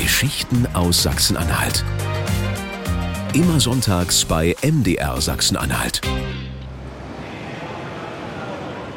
Geschichten aus Sachsen-Anhalt. Immer sonntags bei MDR Sachsen-Anhalt.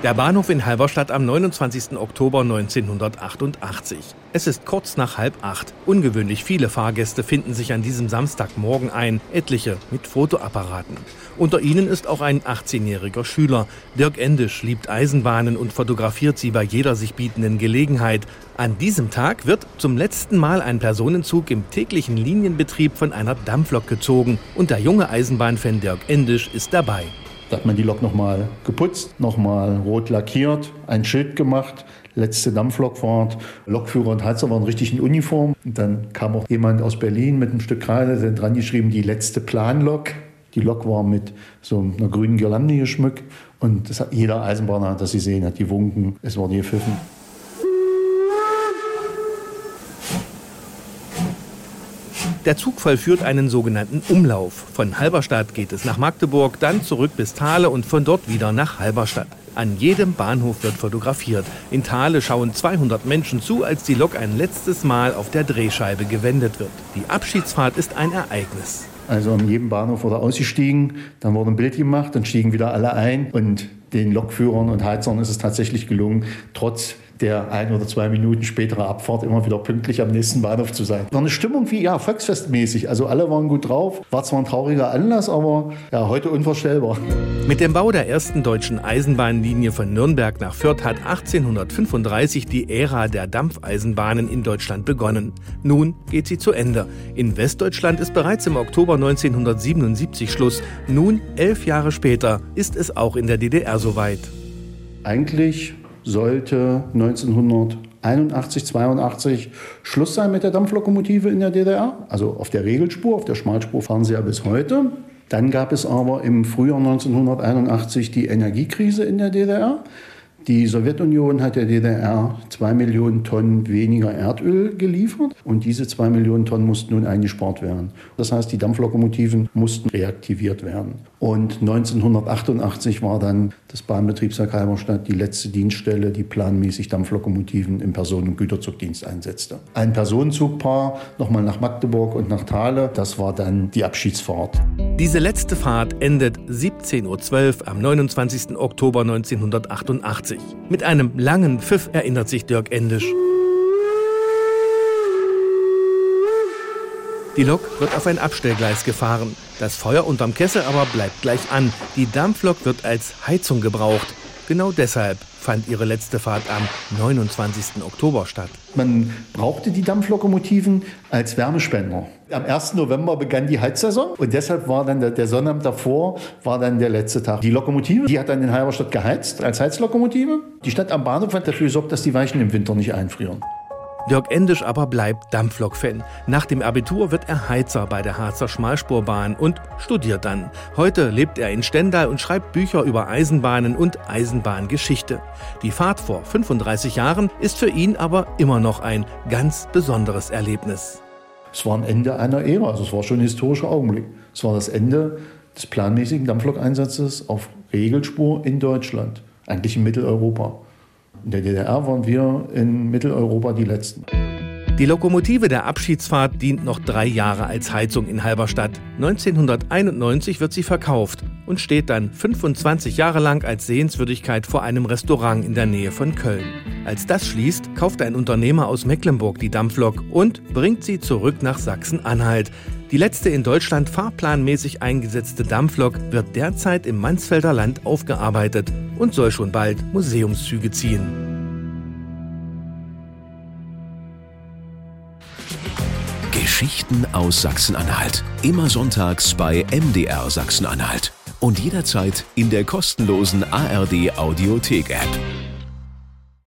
Der Bahnhof in Halberstadt am 29. Oktober 1988. Es ist kurz nach halb acht. Ungewöhnlich viele Fahrgäste finden sich an diesem Samstagmorgen ein, etliche mit Fotoapparaten. Unter ihnen ist auch ein 18-jähriger Schüler. Dirk Endisch liebt Eisenbahnen und fotografiert sie bei jeder sich bietenden Gelegenheit. An diesem Tag wird zum letzten Mal ein Personenzug im täglichen Linienbetrieb von einer Dampflok gezogen und der junge Eisenbahnfan Dirk Endisch ist dabei. Da hat man die Lok nochmal geputzt, nochmal rot lackiert, ein Schild gemacht, letzte Dampflokfahrt. Lokführer und Heizer waren richtig in Uniform. Und dann kam auch jemand aus Berlin mit einem Stück Kreide, der dran geschrieben, die letzte Planlok. Die Lok war mit so einer grünen Girlande geschmückt und das hat jeder Eisenbahner hat das gesehen, hat gewunken, es wurde gepfiffen. Der Zug vollführt einen sogenannten Umlauf. Von Halberstadt geht es nach Magdeburg, dann zurück bis Thale und von dort wieder nach Halberstadt. An jedem Bahnhof wird fotografiert. In Thale schauen 200 Menschen zu, als die Lok ein letztes Mal auf der Drehscheibe gewendet wird. Die Abschiedsfahrt ist ein Ereignis. Also an jedem Bahnhof wurde ausgestiegen, dann wurde ein Bild gemacht, dann stiegen wieder alle ein und den Lokführern und Heizern ist es tatsächlich gelungen, trotz der ein oder zwei Minuten spätere Abfahrt immer wieder pünktlich am nächsten Bahnhof zu sein. War eine Stimmung wie ja Volksfestmäßig. Also alle waren gut drauf. War zwar ein trauriger Anlass, aber ja heute unvorstellbar. Mit dem Bau der ersten deutschen Eisenbahnlinie von Nürnberg nach Fürth hat 1835 die Ära der Dampfeisenbahnen in Deutschland begonnen. Nun geht sie zu Ende. In Westdeutschland ist bereits im Oktober 1977 Schluss. Nun, elf Jahre später, ist es auch in der DDR soweit. Eigentlich sollte 1981, 82 Schluss sein mit der Dampflokomotive in der DDR. Also auf der Regelspur, auf der Schmalspur fahren sie ja bis heute. Dann gab es aber im Frühjahr 1981 die Energiekrise in der DDR. Die Sowjetunion hat der DDR zwei Millionen Tonnen weniger Erdöl geliefert und diese zwei Millionen Tonnen mussten nun eingespart werden. Das heißt, die Dampflokomotiven mussten reaktiviert werden. Und 1988 war dann das Bahnbetriebswerk Halberstadt die letzte Dienststelle, die planmäßig Dampflokomotiven im Personen- und Güterzugdienst einsetzte. Ein Personenzugpaar nochmal nach Magdeburg und nach Thale, das war dann die Abschiedsfahrt. Diese letzte Fahrt endet 17.12 Uhr am 29. Oktober 1988. Mit einem langen Pfiff erinnert sich Dirk Endisch. Die Lok wird auf ein Abstellgleis gefahren. Das Feuer unterm Kessel aber bleibt gleich an. Die Dampflok wird als Heizung gebraucht. Genau deshalb fand ihre letzte Fahrt am 29. Oktober statt. Man brauchte die Dampflokomotiven als Wärmespender. Am 1. November begann die Heizsaison und deshalb war dann der, der Sonnabend davor war dann der letzte Tag. Die Lokomotive, die hat dann in Halberstadt geheizt als Heizlokomotive. Die Stadt am Bahnhof hat dafür gesorgt, dass die Weichen im Winter nicht einfrieren. Dirk Endisch aber bleibt Dampflok-Fan. Nach dem Abitur wird er Heizer bei der Harzer Schmalspurbahn und studiert dann. Heute lebt er in Stendal und schreibt Bücher über Eisenbahnen und Eisenbahngeschichte. Die Fahrt vor 35 Jahren ist für ihn aber immer noch ein ganz besonderes Erlebnis. Es war ein Ende einer Ära, also es war schon ein historischer Augenblick. Es war das Ende des planmäßigen Dampflok-Einsatzes auf Regelspur in Deutschland, eigentlich in Mitteleuropa. In der DDR waren wir in Mitteleuropa die Letzten. Die Lokomotive der Abschiedsfahrt dient noch drei Jahre als Heizung in Halberstadt. 1991 wird sie verkauft und steht dann 25 Jahre lang als Sehenswürdigkeit vor einem Restaurant in der Nähe von Köln. Als das schließt, kauft ein Unternehmer aus Mecklenburg die Dampflok und bringt sie zurück nach Sachsen-Anhalt. Die letzte in Deutschland fahrplanmäßig eingesetzte Dampflok wird derzeit im Mansfelder Land aufgearbeitet und soll schon bald Museumszüge ziehen. Geschichten aus Sachsen-Anhalt. Immer sonntags bei MDR Sachsen-Anhalt. Und jederzeit in der kostenlosen ARD Audiothek-App.